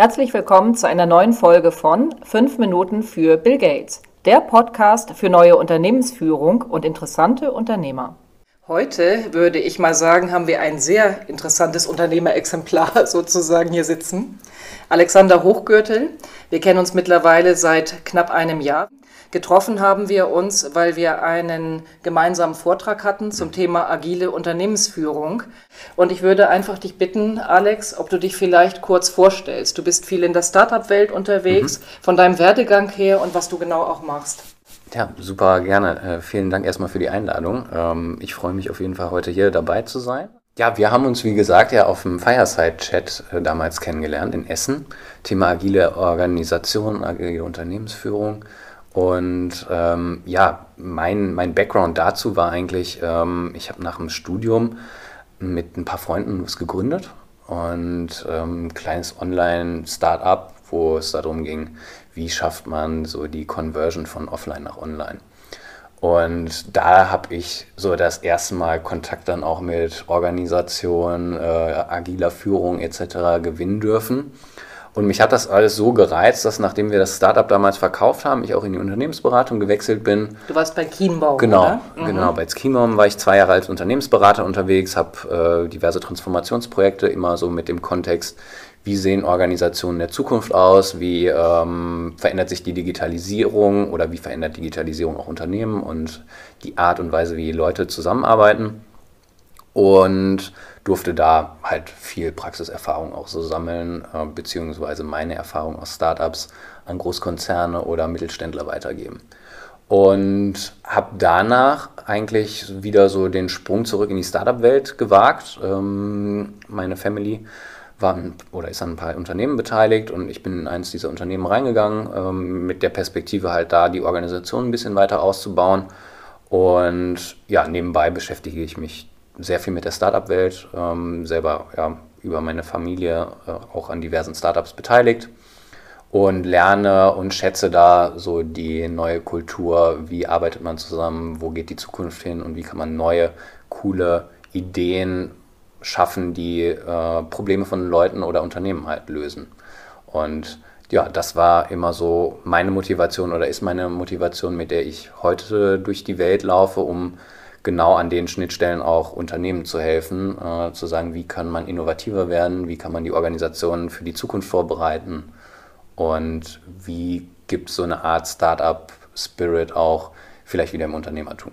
Herzlich willkommen zu einer neuen Folge von 5 Minuten für Bill Gates, der Podcast für neue Unternehmensführung und interessante Unternehmer. Heute würde ich mal sagen, haben wir ein sehr interessantes Unternehmerexemplar sozusagen hier sitzen. Alexander Hochgürtel. Wir kennen uns mittlerweile seit knapp einem Jahr. Getroffen haben wir uns, weil wir einen gemeinsamen Vortrag hatten zum Thema agile Unternehmensführung. Und ich würde einfach dich bitten, Alex, ob du dich vielleicht kurz vorstellst. Du bist viel in der Startup-Welt unterwegs, mhm. von deinem Werdegang her und was du genau auch machst. Ja, super gerne. Äh, vielen Dank erstmal für die Einladung. Ähm, ich freue mich auf jeden Fall heute hier dabei zu sein. Ja, wir haben uns, wie gesagt, ja auf dem Fireside-Chat äh, damals kennengelernt in Essen. Thema agile Organisation, agile Unternehmensführung. Und ähm, ja, mein, mein Background dazu war eigentlich, ähm, ich habe nach dem Studium mit ein paar Freunden was gegründet und ähm, ein kleines Online-Startup, wo es darum ging, wie schafft man so die Conversion von offline nach online. Und da habe ich so das erste Mal Kontakt dann auch mit Organisation, äh, agiler Führung etc. gewinnen dürfen. Und mich hat das alles so gereizt, dass nachdem wir das Startup damals verkauft haben, ich auch in die Unternehmensberatung gewechselt bin. Du warst bei Kienbaum, genau, oder? Mhm. Genau, bei Kienbaum war ich zwei Jahre als Unternehmensberater unterwegs, habe äh, diverse Transformationsprojekte immer so mit dem Kontext, wie sehen Organisationen der Zukunft aus, wie ähm, verändert sich die Digitalisierung oder wie verändert Digitalisierung auch Unternehmen und die Art und Weise, wie Leute zusammenarbeiten. Und durfte da halt viel Praxiserfahrung auch so sammeln, äh, beziehungsweise meine Erfahrung aus Startups an Großkonzerne oder Mittelständler weitergeben. Und habe danach eigentlich wieder so den Sprung zurück in die Startup-Welt gewagt. Ähm, meine Family war oder ist an ein paar Unternehmen beteiligt und ich bin in eines dieser Unternehmen reingegangen, ähm, mit der Perspektive halt da die Organisation ein bisschen weiter auszubauen. Und ja, nebenbei beschäftige ich mich sehr viel mit der Startup-Welt, ähm, selber ja, über meine Familie äh, auch an diversen Startups beteiligt und lerne und schätze da so die neue Kultur, wie arbeitet man zusammen, wo geht die Zukunft hin und wie kann man neue, coole Ideen schaffen, die äh, Probleme von Leuten oder Unternehmen halt lösen. Und ja, das war immer so meine Motivation oder ist meine Motivation, mit der ich heute durch die Welt laufe, um genau an den Schnittstellen auch Unternehmen zu helfen, äh, zu sagen, wie kann man innovativer werden, wie kann man die Organisationen für die Zukunft vorbereiten und wie gibt es so eine Art Startup-Spirit auch vielleicht wieder im Unternehmertum.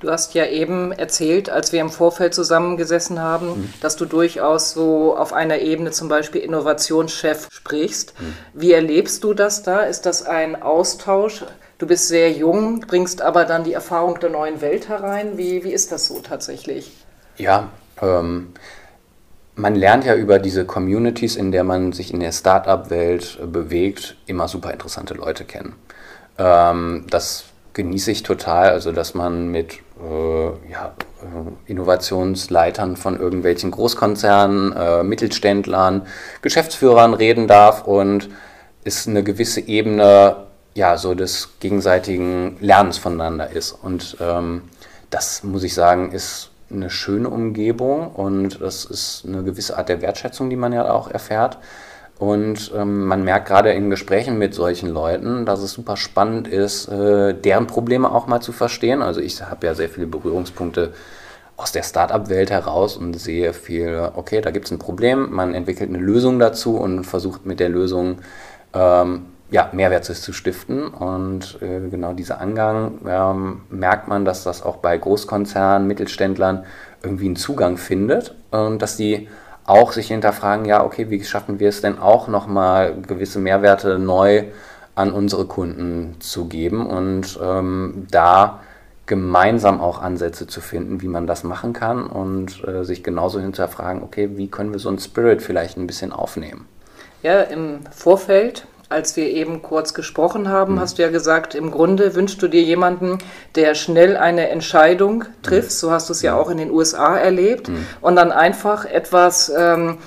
Du hast ja eben erzählt, als wir im Vorfeld zusammengesessen haben, mhm. dass du durchaus so auf einer Ebene zum Beispiel Innovationschef sprichst. Mhm. Wie erlebst du das da? Ist das ein Austausch? Du bist sehr jung, bringst aber dann die Erfahrung der neuen Welt herein. Wie, wie ist das so tatsächlich? Ja, ähm, man lernt ja über diese Communities, in der man sich in der Startup-Welt äh, bewegt, immer super interessante Leute kennen. Ähm, das genieße ich total, also dass man mit äh, ja, äh, Innovationsleitern von irgendwelchen Großkonzernen, äh, Mittelständlern, Geschäftsführern reden darf und ist eine gewisse Ebene ja, so des gegenseitigen Lernens voneinander ist. Und ähm, das, muss ich sagen, ist eine schöne Umgebung und das ist eine gewisse Art der Wertschätzung, die man ja auch erfährt. Und ähm, man merkt gerade in Gesprächen mit solchen Leuten, dass es super spannend ist, äh, deren Probleme auch mal zu verstehen. Also ich habe ja sehr viele Berührungspunkte aus der Startup-Welt heraus und sehe viel, okay, da gibt es ein Problem, man entwickelt eine Lösung dazu und versucht mit der Lösung ähm, ja, Mehrwert zu stiften. Und äh, genau dieser Angang ähm, merkt man, dass das auch bei Großkonzernen, Mittelständlern irgendwie einen Zugang findet und dass die auch sich hinterfragen, ja, okay, wie schaffen wir es denn auch nochmal gewisse Mehrwerte neu an unsere Kunden zu geben und ähm, da gemeinsam auch Ansätze zu finden, wie man das machen kann und äh, sich genauso hinterfragen, okay, wie können wir so einen Spirit vielleicht ein bisschen aufnehmen. Ja, im Vorfeld als wir eben kurz gesprochen haben, mhm. hast du ja gesagt, im Grunde wünschst du dir jemanden, der schnell eine Entscheidung trifft. Mhm. So hast du es ja auch in den USA erlebt. Mhm. Und dann einfach etwas ähm,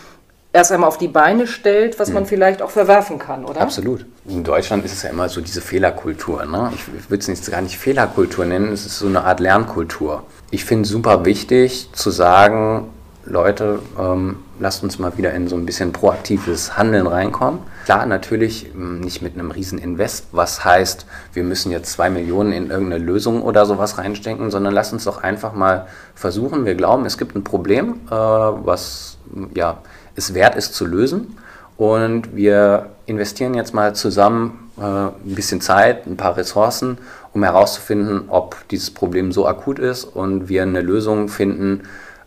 erst einmal auf die Beine stellt, was man mhm. vielleicht auch verwerfen kann, oder? Absolut. In Deutschland ist es ja immer so diese Fehlerkultur. Ne? Ich würde es gar nicht Fehlerkultur nennen, es ist so eine Art Lernkultur. Ich finde es super wichtig zu sagen, Leute, ähm, lasst uns mal wieder in so ein bisschen proaktives Handeln reinkommen. Klar, natürlich ähm, nicht mit einem riesen Invest, was heißt, wir müssen jetzt zwei Millionen in irgendeine Lösung oder sowas reinstecken, sondern lasst uns doch einfach mal versuchen. Wir glauben, es gibt ein Problem, äh, was ja, es wert ist zu lösen. Und wir investieren jetzt mal zusammen äh, ein bisschen Zeit, ein paar Ressourcen, um herauszufinden, ob dieses Problem so akut ist und wir eine Lösung finden,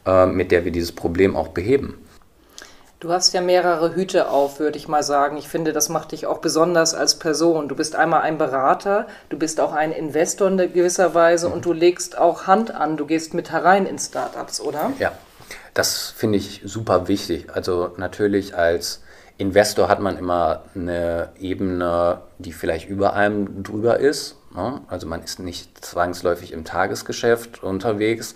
äh, mit der wir dieses Problem auch beheben. Du hast ja mehrere Hüte auf, würde ich mal sagen. Ich finde, das macht dich auch besonders als Person. Du bist einmal ein Berater, du bist auch ein Investor in gewisser Weise mhm. und du legst auch Hand an. Du gehst mit herein in Startups, oder? Ja, das finde ich super wichtig. Also natürlich als Investor hat man immer eine Ebene, die vielleicht über einem drüber ist. Ne? Also man ist nicht zwangsläufig im Tagesgeschäft unterwegs.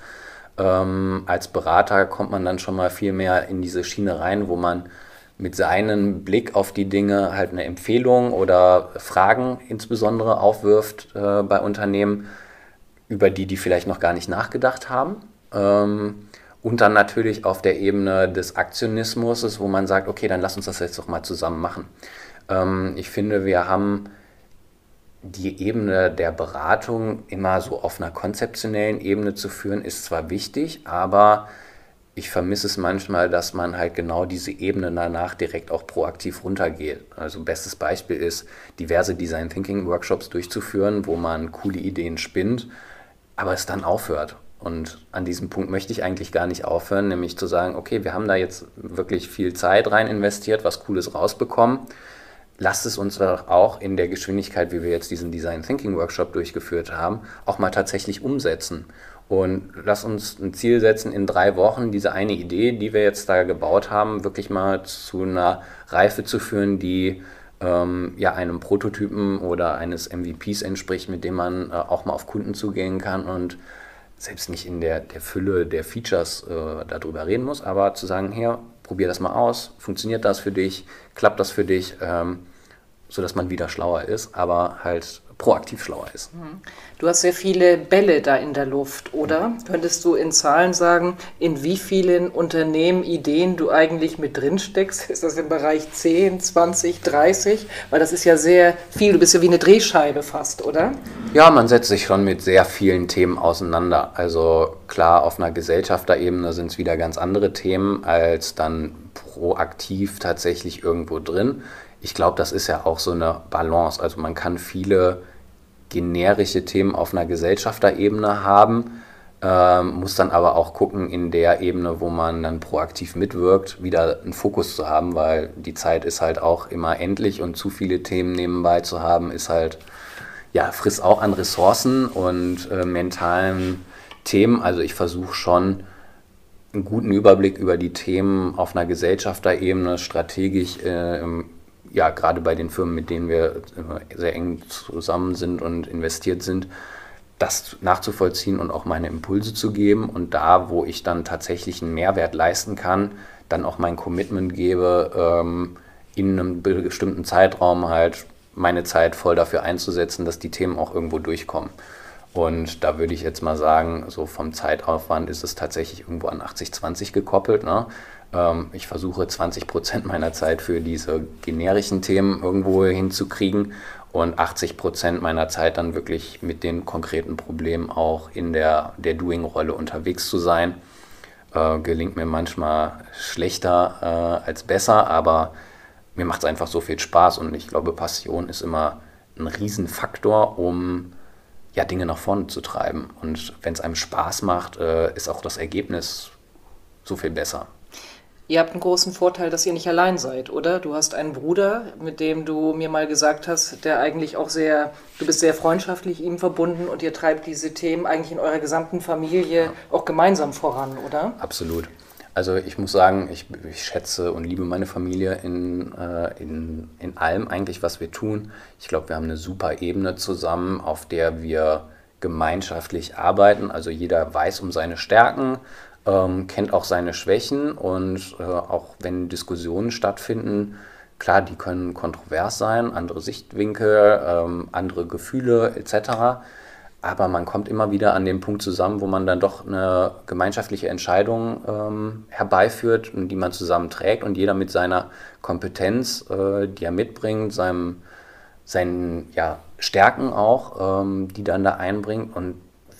Ähm, als Berater kommt man dann schon mal viel mehr in diese Schiene rein, wo man mit seinem Blick auf die Dinge halt eine Empfehlung oder Fragen insbesondere aufwirft äh, bei Unternehmen, über die die vielleicht noch gar nicht nachgedacht haben. Ähm, und dann natürlich auf der Ebene des Aktionismus, wo man sagt, okay, dann lass uns das jetzt doch mal zusammen machen. Ähm, ich finde, wir haben die Ebene der Beratung immer so auf einer konzeptionellen Ebene zu führen, ist zwar wichtig, aber ich vermisse es manchmal, dass man halt genau diese Ebene danach direkt auch proaktiv runtergeht. Also bestes Beispiel ist, diverse Design Thinking Workshops durchzuführen, wo man coole Ideen spinnt, aber es dann aufhört. Und an diesem Punkt möchte ich eigentlich gar nicht aufhören, nämlich zu sagen, okay, wir haben da jetzt wirklich viel Zeit rein investiert, was Cooles rausbekommen. Lasst es uns auch in der Geschwindigkeit, wie wir jetzt diesen Design Thinking Workshop durchgeführt haben, auch mal tatsächlich umsetzen. Und lass uns ein Ziel setzen, in drei Wochen diese eine Idee, die wir jetzt da gebaut haben, wirklich mal zu einer Reife zu führen, die ähm, ja einem Prototypen oder eines MVPs entspricht, mit dem man äh, auch mal auf Kunden zugehen kann und selbst nicht in der, der Fülle der Features äh, darüber reden muss, aber zu sagen, hier, probier das mal aus, funktioniert das für dich, klappt das für dich, ähm, sodass man wieder schlauer ist, aber halt proaktiv schlauer ist. Mhm. Du hast sehr viele Bälle da in der Luft, oder? Könntest du in Zahlen sagen, in wie vielen Unternehmen Ideen du eigentlich mit drin steckst? Ist das im Bereich 10, 20, 30? Weil das ist ja sehr viel. Du bist ja wie eine Drehscheibe fast, oder? Ja, man setzt sich schon mit sehr vielen Themen auseinander. Also klar, auf einer Gesellschafterebene sind es wieder ganz andere Themen als dann proaktiv tatsächlich irgendwo drin ich glaube, das ist ja auch so eine Balance. Also man kann viele generische Themen auf einer Gesellschafterebene haben, ähm, muss dann aber auch gucken, in der Ebene, wo man dann proaktiv mitwirkt, wieder einen Fokus zu haben, weil die Zeit ist halt auch immer endlich und zu viele Themen nebenbei zu haben, ist halt, ja, frisst auch an Ressourcen und äh, mentalen Themen. Also ich versuche schon, einen guten Überblick über die Themen auf einer Gesellschafterebene strategisch äh, ja, gerade bei den Firmen, mit denen wir sehr eng zusammen sind und investiert sind, das nachzuvollziehen und auch meine Impulse zu geben und da, wo ich dann tatsächlich einen Mehrwert leisten kann, dann auch mein Commitment gebe, ähm, in einem bestimmten Zeitraum halt meine Zeit voll dafür einzusetzen, dass die Themen auch irgendwo durchkommen. Und da würde ich jetzt mal sagen, so vom Zeitaufwand ist es tatsächlich irgendwo an 80-20 gekoppelt. Ne? Ähm, ich versuche 20 Prozent meiner Zeit für diese generischen Themen irgendwo hinzukriegen und 80 Prozent meiner Zeit dann wirklich mit den konkreten Problemen auch in der, der Doing-Rolle unterwegs zu sein. Äh, gelingt mir manchmal schlechter äh, als besser, aber mir macht es einfach so viel Spaß und ich glaube, Passion ist immer ein Riesenfaktor, um ja, Dinge nach vorne zu treiben. Und wenn es einem Spaß macht, äh, ist auch das Ergebnis so viel besser. Ihr habt einen großen Vorteil, dass ihr nicht allein seid, oder? Du hast einen Bruder, mit dem du mir mal gesagt hast, der eigentlich auch sehr, du bist sehr freundschaftlich ihm verbunden und ihr treibt diese Themen eigentlich in eurer gesamten Familie ja. auch gemeinsam voran, oder? Absolut. Also ich muss sagen, ich, ich schätze und liebe meine Familie in, äh, in, in allem eigentlich, was wir tun. Ich glaube, wir haben eine super Ebene zusammen, auf der wir gemeinschaftlich arbeiten. Also jeder weiß um seine Stärken, ähm, kennt auch seine Schwächen und äh, auch wenn Diskussionen stattfinden, klar, die können kontrovers sein, andere Sichtwinkel, ähm, andere Gefühle etc. aber man kommt immer wieder an den Punkt zusammen, wo man dann doch eine gemeinschaftliche Entscheidung ähm, herbeiführt die man zusammen trägt und jeder mit seiner Kompetenz, äh, die er mitbringt, seinem, seinen ja, Stärken auch, ähm, die dann da einbringt und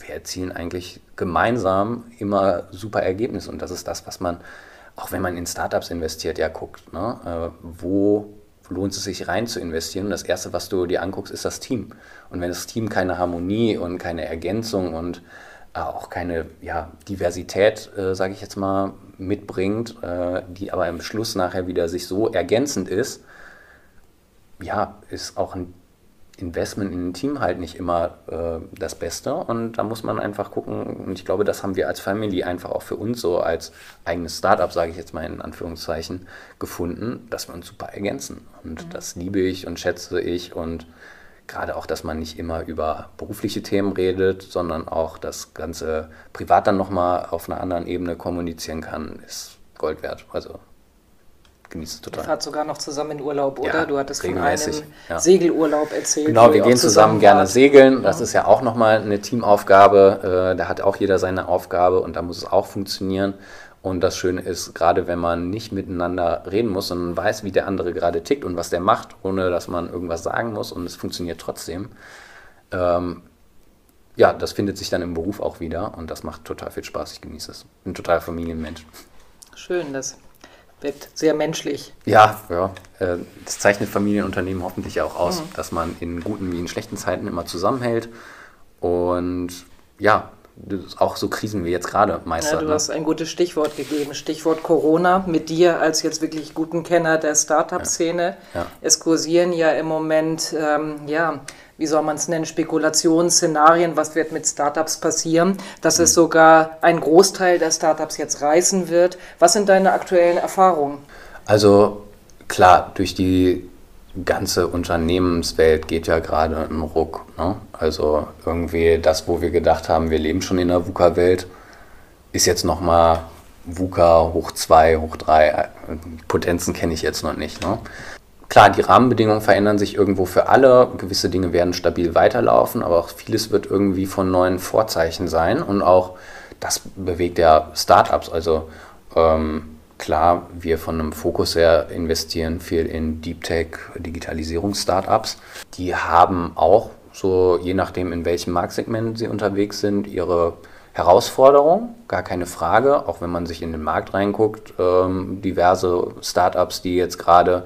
wir erzielen eigentlich gemeinsam immer super Ergebnisse und das ist das, was man, auch wenn man in Startups investiert, ja guckt, ne? äh, wo lohnt es sich rein zu investieren. Und das Erste, was du dir anguckst, ist das Team. Und wenn das Team keine Harmonie und keine Ergänzung und äh, auch keine ja, Diversität, äh, sage ich jetzt mal, mitbringt, äh, die aber im Schluss nachher wieder sich so ergänzend ist, ja, ist auch ein Investment in ein Team halt nicht immer äh, das Beste. Und da muss man einfach gucken. Und ich glaube, das haben wir als Family einfach auch für uns so als eigenes Startup, sage ich jetzt mal in Anführungszeichen, gefunden, dass wir uns super ergänzen. Und mhm. das liebe ich und schätze ich. Und gerade auch, dass man nicht immer über berufliche Themen redet, sondern auch das Ganze privat dann nochmal auf einer anderen Ebene kommunizieren kann, ist Gold wert. Also genieße es total. Ihr fahrt sogar noch zusammen in Urlaub, oder? Ja, du hattest von einem ja. Segelurlaub erzählt. Genau, wir gehen zusammen, zusammen gerne segeln. Das ist ja auch nochmal eine Teamaufgabe. Äh, da hat auch jeder seine Aufgabe und da muss es auch funktionieren. Und das Schöne ist, gerade wenn man nicht miteinander reden muss, sondern weiß, wie der andere gerade tickt und was der macht, ohne dass man irgendwas sagen muss und es funktioniert trotzdem. Ähm, ja, das findet sich dann im Beruf auch wieder und das macht total viel Spaß. Ich genieße es. Bin ein total Familienmensch. Schön, das wirkt sehr menschlich. Ja, ja. Äh, das zeichnet Familienunternehmen hoffentlich auch aus, mhm. dass man in guten wie in schlechten Zeiten immer zusammenhält und ja, auch so Krisen wie jetzt gerade meistert. Ja, du ne? hast ein gutes Stichwort gegeben. Stichwort Corona. Mit dir als jetzt wirklich guten Kenner der Startup-Szene. Ja. Ja. Es kursieren ja im Moment ähm, ja, wie soll man es nennen, Spekulationsszenarien, was wird mit Startups passieren, dass es sogar ein Großteil der Startups jetzt reißen wird. Was sind deine aktuellen Erfahrungen? Also klar, durch die ganze Unternehmenswelt geht ja gerade ein Ruck. Ne? Also irgendwie das, wo wir gedacht haben, wir leben schon in der VUCA-Welt, ist jetzt nochmal VUCA hoch 2, hoch 3. Potenzen kenne ich jetzt noch nicht. Ne? Klar, die Rahmenbedingungen verändern sich irgendwo für alle. Gewisse Dinge werden stabil weiterlaufen, aber auch vieles wird irgendwie von neuen Vorzeichen sein. Und auch das bewegt ja Startups. Also ähm, klar, wir von einem Fokus her investieren viel in Deep Tech, Digitalisierungs-Startups. Die haben auch, so je nachdem, in welchem Marktsegment sie unterwegs sind, ihre Herausforderung, gar keine Frage, auch wenn man sich in den Markt reinguckt, ähm, diverse Startups, die jetzt gerade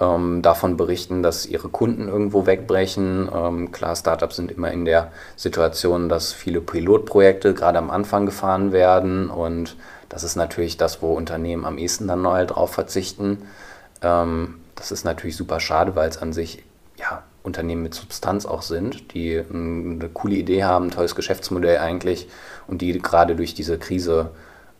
ähm, davon berichten, dass ihre Kunden irgendwo wegbrechen. Ähm, klar, Startups sind immer in der Situation, dass viele Pilotprojekte gerade am Anfang gefahren werden und das ist natürlich das, wo Unternehmen am ehesten dann neu drauf verzichten. Ähm, das ist natürlich super schade, weil es an sich ja, Unternehmen mit Substanz auch sind, die eine coole Idee haben, ein tolles Geschäftsmodell eigentlich und die gerade durch diese Krise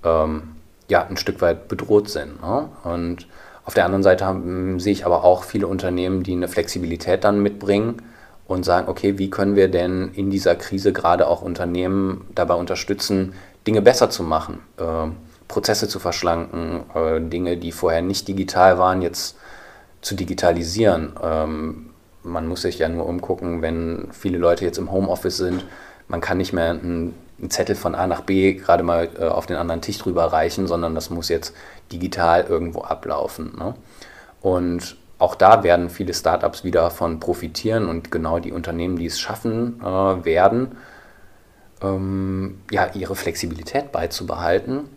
ähm, ja, ein Stück weit bedroht sind. Ne? Und auf der anderen Seite haben, sehe ich aber auch viele Unternehmen, die eine Flexibilität dann mitbringen und sagen, okay, wie können wir denn in dieser Krise gerade auch Unternehmen dabei unterstützen, Dinge besser zu machen, äh, Prozesse zu verschlanken, äh, Dinge, die vorher nicht digital waren, jetzt zu digitalisieren. Ähm, man muss sich ja nur umgucken, wenn viele Leute jetzt im Homeoffice sind, man kann nicht mehr ein einen Zettel von A nach B gerade mal äh, auf den anderen Tisch drüber reichen, sondern das muss jetzt digital irgendwo ablaufen. Ne? Und auch da werden viele Startups wieder davon profitieren und genau die Unternehmen, die es schaffen äh, werden, ähm, ja, ihre Flexibilität beizubehalten,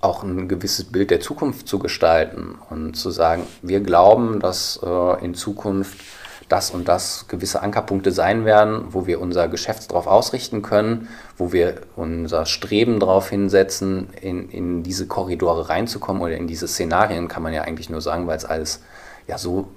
auch ein gewisses Bild der Zukunft zu gestalten und zu sagen, wir glauben, dass äh, in Zukunft das und das gewisse Ankerpunkte sein werden, wo wir unser Geschäft darauf ausrichten können, wo wir unser Streben darauf hinsetzen, in, in diese Korridore reinzukommen oder in diese Szenarien, kann man ja eigentlich nur sagen, weil es alles ja so,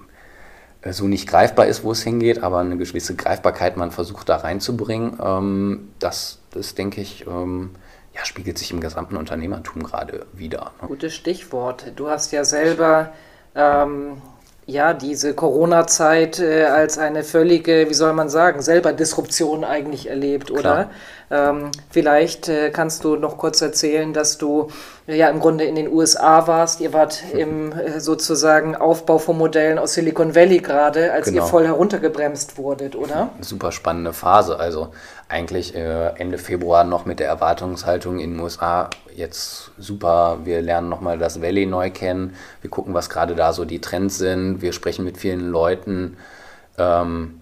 äh, so nicht greifbar ist, wo es hingeht, aber eine gewisse Greifbarkeit man versucht da reinzubringen. Ähm, das, das denke ich, ähm, ja, spiegelt sich im gesamten Unternehmertum gerade wieder. Ne? Gutes Stichwort. Du hast ja selber ähm, ja, diese Corona-Zeit äh, als eine völlige, wie soll man sagen, selber Disruption eigentlich erlebt, oder? Ähm, vielleicht äh, kannst du noch kurz erzählen, dass du ja im Grunde in den USA warst. Ihr wart im äh, sozusagen Aufbau von Modellen aus Silicon Valley gerade, als genau. ihr voll heruntergebremst wurdet, oder? Super spannende Phase. Also eigentlich äh, Ende Februar noch mit der Erwartungshaltung in den USA. Jetzt super, wir lernen nochmal das Valley neu kennen. Wir gucken, was gerade da so die Trends sind. Wir sprechen mit vielen Leuten. Ähm,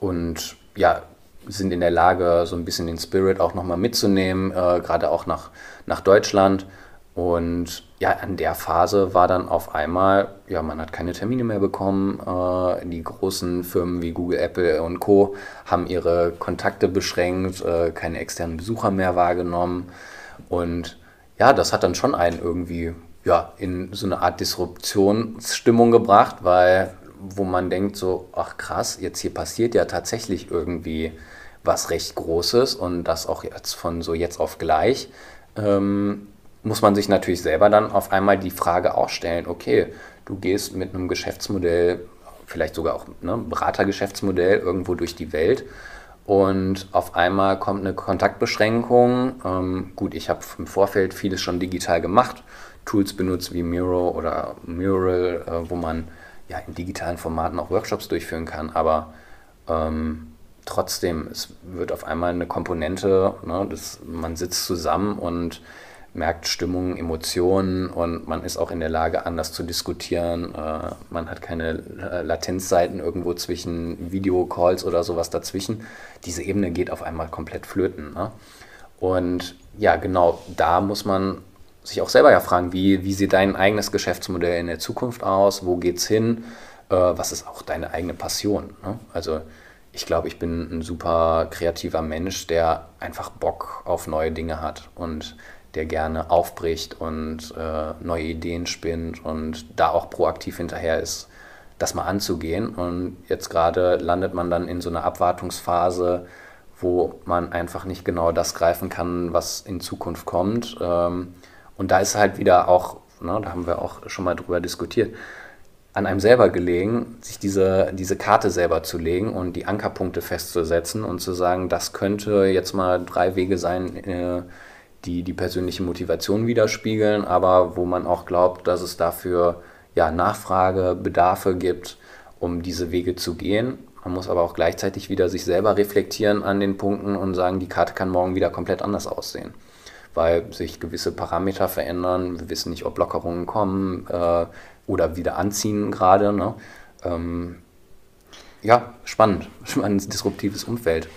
und ja, sind in der Lage, so ein bisschen den Spirit auch nochmal mitzunehmen, äh, gerade auch nach, nach Deutschland. Und ja, an der Phase war dann auf einmal, ja, man hat keine Termine mehr bekommen. Äh, die großen Firmen wie Google, Apple und Co. haben ihre Kontakte beschränkt, äh, keine externen Besucher mehr wahrgenommen. Und ja, das hat dann schon einen irgendwie ja, in so eine Art Disruptionsstimmung gebracht, weil wo man denkt so, ach krass, jetzt hier passiert ja tatsächlich irgendwie was recht Großes und das auch jetzt von so jetzt auf gleich, ähm, muss man sich natürlich selber dann auf einmal die Frage auch stellen, okay, du gehst mit einem Geschäftsmodell, vielleicht sogar auch ne, Beratergeschäftsmodell irgendwo durch die Welt und auf einmal kommt eine Kontaktbeschränkung. Ähm, gut, ich habe im Vorfeld vieles schon digital gemacht, Tools benutzt wie Miro oder Mural, äh, wo man ja in digitalen Formaten auch Workshops durchführen kann, aber ähm, trotzdem, es wird auf einmal eine Komponente, ne, das, man sitzt zusammen und merkt Stimmung, Emotionen und man ist auch in der Lage, anders zu diskutieren. Äh, man hat keine Latenzzeiten irgendwo zwischen Videocalls oder sowas dazwischen. Diese Ebene geht auf einmal komplett flöten. Ne? Und ja, genau, da muss man sich auch selber ja fragen, wie, wie sieht dein eigenes Geschäftsmodell in der Zukunft aus? Wo geht's hin? Äh, was ist auch deine eigene Passion? Ne? Also ich glaube, ich bin ein super kreativer Mensch, der einfach Bock auf neue Dinge hat und der gerne aufbricht und äh, neue Ideen spinnt und da auch proaktiv hinterher ist, das mal anzugehen. Und jetzt gerade landet man dann in so einer Abwartungsphase, wo man einfach nicht genau das greifen kann, was in Zukunft kommt. Ähm, und da ist halt wieder auch, ne, da haben wir auch schon mal drüber diskutiert, an einem selber gelegen, sich diese, diese Karte selber zu legen und die Ankerpunkte festzusetzen und zu sagen, das könnte jetzt mal drei Wege sein, äh, die die persönliche Motivation widerspiegeln, aber wo man auch glaubt, dass es dafür ja, Nachfrage, Bedarfe gibt, um diese Wege zu gehen. Man muss aber auch gleichzeitig wieder sich selber reflektieren an den Punkten und sagen, die Karte kann morgen wieder komplett anders aussehen weil sich gewisse Parameter verändern. Wir wissen nicht, ob Lockerungen kommen. Äh, oder wieder anziehen gerade. Ne? Ähm, ja, spannend, spannendes disruptives Umfeld.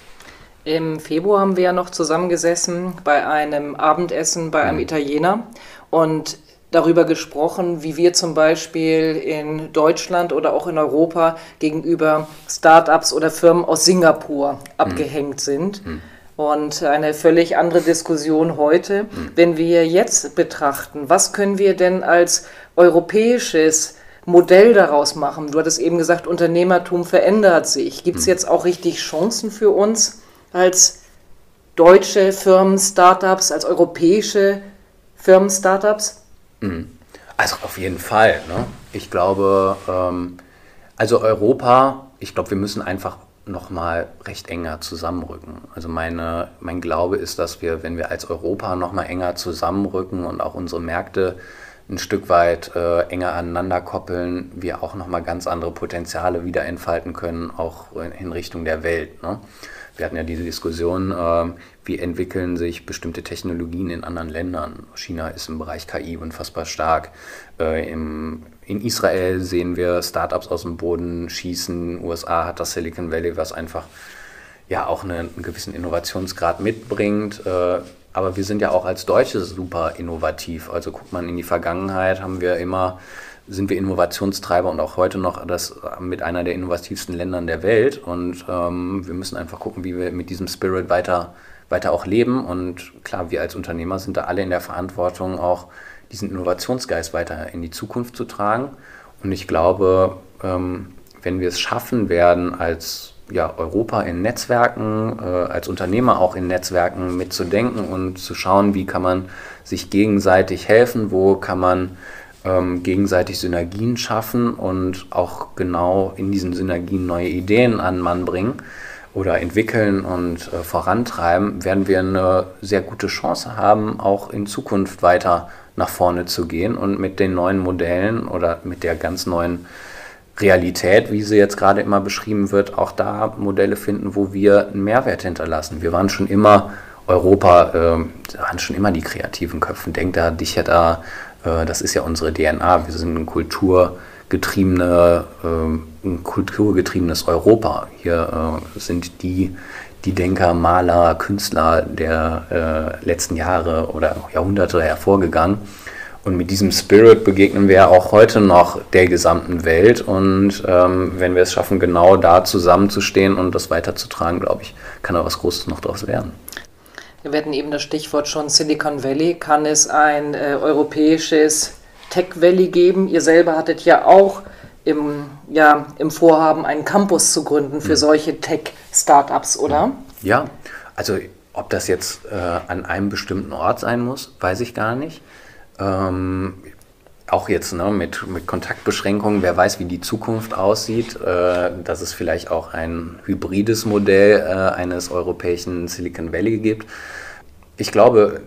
Im Februar haben wir ja noch zusammengesessen bei einem Abendessen bei einem mhm. Italiener und darüber gesprochen, wie wir zum Beispiel in Deutschland oder auch in Europa gegenüber Startups oder Firmen aus Singapur mhm. abgehängt sind. Mhm. Und eine völlig andere Diskussion heute, mhm. wenn wir jetzt betrachten, was können wir denn als europäisches Modell daraus machen? Du hattest eben gesagt, Unternehmertum verändert sich. Gibt es mhm. jetzt auch richtig Chancen für uns als deutsche Firmen, Startups, als europäische Firmen, Startups? Mhm. Also auf jeden Fall. Ne? Ich glaube, ähm, also Europa, ich glaube, wir müssen einfach nochmal recht enger zusammenrücken. Also meine, mein Glaube ist, dass wir, wenn wir als Europa nochmal enger zusammenrücken und auch unsere Märkte ein Stück weit äh, enger aneinander koppeln, wir auch nochmal ganz andere Potenziale wieder entfalten können, auch in Richtung der Welt. Ne? Wir hatten ja diese Diskussion, äh, wie entwickeln sich bestimmte Technologien in anderen Ländern. China ist im Bereich KI unfassbar stark. Äh, im, in Israel sehen wir Startups aus dem Boden schießen. USA hat das Silicon Valley, was einfach ja auch eine, einen gewissen Innovationsgrad mitbringt. Äh, aber wir sind ja auch als Deutsche super innovativ. Also guckt man in die Vergangenheit, haben wir immer, sind wir Innovationstreiber und auch heute noch das mit einer der innovativsten Ländern der Welt. Und ähm, wir müssen einfach gucken, wie wir mit diesem Spirit weiter, weiter auch leben. Und klar, wir als Unternehmer sind da alle in der Verantwortung, auch diesen Innovationsgeist weiter in die Zukunft zu tragen. Und ich glaube, ähm, wenn wir es schaffen werden, als ja, Europa in Netzwerken, äh, als Unternehmer auch in Netzwerken mitzudenken und zu schauen, wie kann man sich gegenseitig helfen, wo kann man ähm, gegenseitig Synergien schaffen und auch genau in diesen Synergien neue Ideen an Mann bringen oder entwickeln und äh, vorantreiben, werden wir eine sehr gute Chance haben, auch in Zukunft weiter nach vorne zu gehen und mit den neuen Modellen oder mit der ganz neuen Realität, wie sie jetzt gerade immer beschrieben wird, auch da Modelle finden, wo wir einen Mehrwert hinterlassen. Wir waren schon immer Europa, äh, waren schon immer die kreativen Köpfe. Denkt da, dich ja da, äh, das ist ja unsere DNA. Wir sind ein kulturgetriebene, äh, ein kulturgetriebenes Europa. Hier äh, sind die, die Denker, Maler, Künstler der äh, letzten Jahre oder Jahrhunderte hervorgegangen. Und mit diesem Spirit begegnen wir auch heute noch der gesamten Welt. Und ähm, wenn wir es schaffen, genau da zusammenzustehen und das weiterzutragen, glaube ich, kann da was Großes noch draus werden. Wir werden eben das Stichwort schon Silicon Valley. Kann es ein äh, europäisches Tech Valley geben? Ihr selber hattet ja auch im, ja, im Vorhaben, einen Campus zu gründen für mhm. solche Tech-Startups, oder? Ja, also ob das jetzt äh, an einem bestimmten Ort sein muss, weiß ich gar nicht. Ähm, auch jetzt ne, mit, mit Kontaktbeschränkungen, wer weiß, wie die Zukunft aussieht, äh, dass es vielleicht auch ein hybrides Modell äh, eines europäischen Silicon Valley gibt. Ich glaube,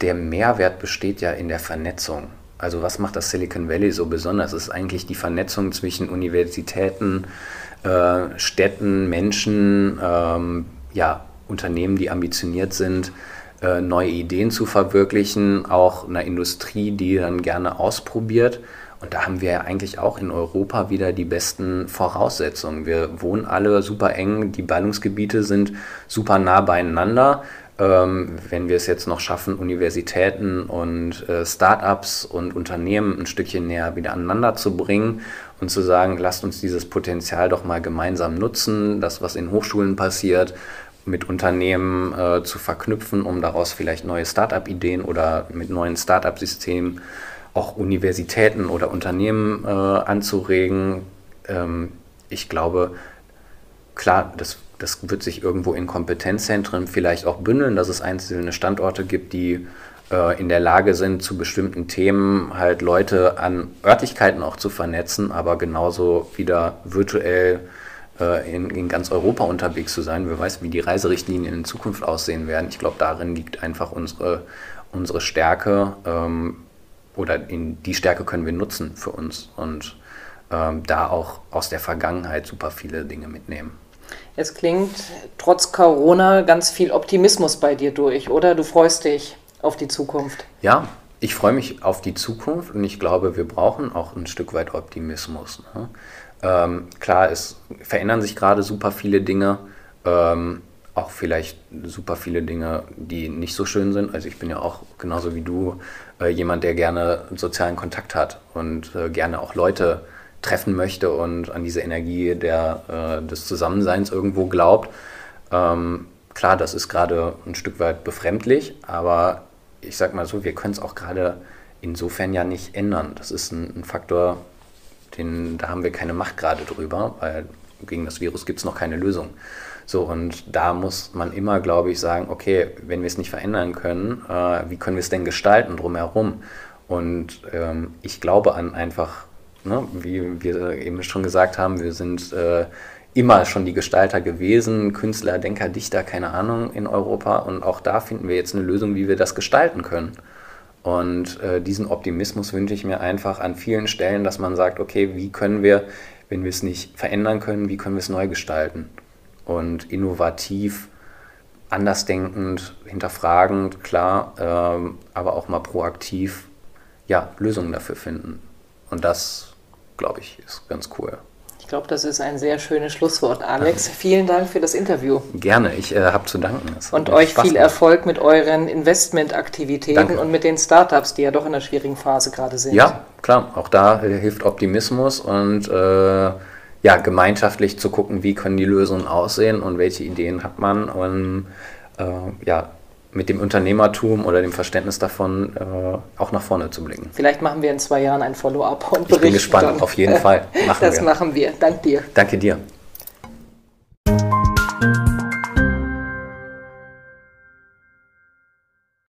der Mehrwert besteht ja in der Vernetzung. Also was macht das Silicon Valley so besonders? Es ist eigentlich die Vernetzung zwischen Universitäten, äh, Städten, Menschen, ähm, ja, Unternehmen, die ambitioniert sind, äh, neue Ideen zu verwirklichen, auch einer Industrie, die dann gerne ausprobiert. Und da haben wir ja eigentlich auch in Europa wieder die besten Voraussetzungen. Wir wohnen alle super eng, die Ballungsgebiete sind super nah beieinander. Ähm, wenn wir es jetzt noch schaffen, Universitäten und äh, Startups und Unternehmen ein Stückchen näher wieder aneinander zu bringen und zu sagen, lasst uns dieses Potenzial doch mal gemeinsam nutzen, das, was in Hochschulen passiert, mit Unternehmen äh, zu verknüpfen, um daraus vielleicht neue Startup-Ideen oder mit neuen Startup-Systemen auch Universitäten oder Unternehmen äh, anzuregen. Ähm, ich glaube, klar, das, das wird sich irgendwo in Kompetenzzentren vielleicht auch bündeln, dass es einzelne Standorte gibt, die äh, in der Lage sind, zu bestimmten Themen halt Leute an Örtlichkeiten auch zu vernetzen, aber genauso wieder virtuell in, in, ganz Europa unterwegs zu sein. Wer weiß, wie die Reiserichtlinien in Zukunft aussehen werden. Ich glaube, darin liegt einfach unsere, unsere Stärke ähm, oder in die Stärke können wir nutzen für uns und ähm, da auch aus der Vergangenheit super viele Dinge mitnehmen. Es klingt trotz Corona ganz viel Optimismus bei dir durch, oder? Du freust dich auf die Zukunft. Ja, ich freue mich auf die Zukunft und ich glaube, wir brauchen auch ein Stück weit Optimismus. Ne? Ähm, klar, es verändern sich gerade super viele Dinge, ähm, auch vielleicht super viele Dinge, die nicht so schön sind. Also ich bin ja auch genauso wie du äh, jemand, der gerne sozialen Kontakt hat und äh, gerne auch Leute treffen möchte und an diese Energie der, äh, des Zusammenseins irgendwo glaubt. Ähm, klar, das ist gerade ein Stück weit befremdlich, aber ich sag mal so, wir können es auch gerade insofern ja nicht ändern. Das ist ein, ein Faktor, den, da haben wir keine Macht gerade drüber, weil gegen das Virus gibt es noch keine Lösung. So, und da muss man immer, glaube ich, sagen, okay, wenn wir es nicht verändern können, äh, wie können wir es denn gestalten drumherum? Und ähm, ich glaube an einfach, ne, wie wir eben schon gesagt haben, wir sind äh, immer schon die Gestalter gewesen, Künstler, Denker, Dichter, keine Ahnung, in Europa. Und auch da finden wir jetzt eine Lösung, wie wir das gestalten können. Und äh, diesen Optimismus wünsche ich mir einfach an vielen Stellen, dass man sagt, okay, wie können wir, wenn wir es nicht verändern können, wie können wir es neu gestalten? Und innovativ, andersdenkend, hinterfragend, klar, ähm, aber auch mal proaktiv, ja, Lösungen dafür finden. Und das, glaube ich, ist ganz cool glaube, das ist ein sehr schönes Schlusswort, Alex. Vielen Dank für das Interview. Gerne, ich äh, habe zu danken. Und euch Spaß viel gemacht. Erfolg mit euren Investmentaktivitäten und mit den Startups, die ja doch in einer schwierigen Phase gerade sind. Ja, klar, auch da äh, hilft Optimismus und äh, ja, gemeinschaftlich zu gucken, wie können die Lösungen aussehen und welche Ideen hat man und äh, ja, mit dem Unternehmertum oder dem Verständnis davon äh, auch nach vorne zu blicken. Vielleicht machen wir in zwei Jahren ein Follow-up und berichten. Ich bin gespannt, auf jeden Fall. Machen das wir. machen wir. Dank dir. Danke dir.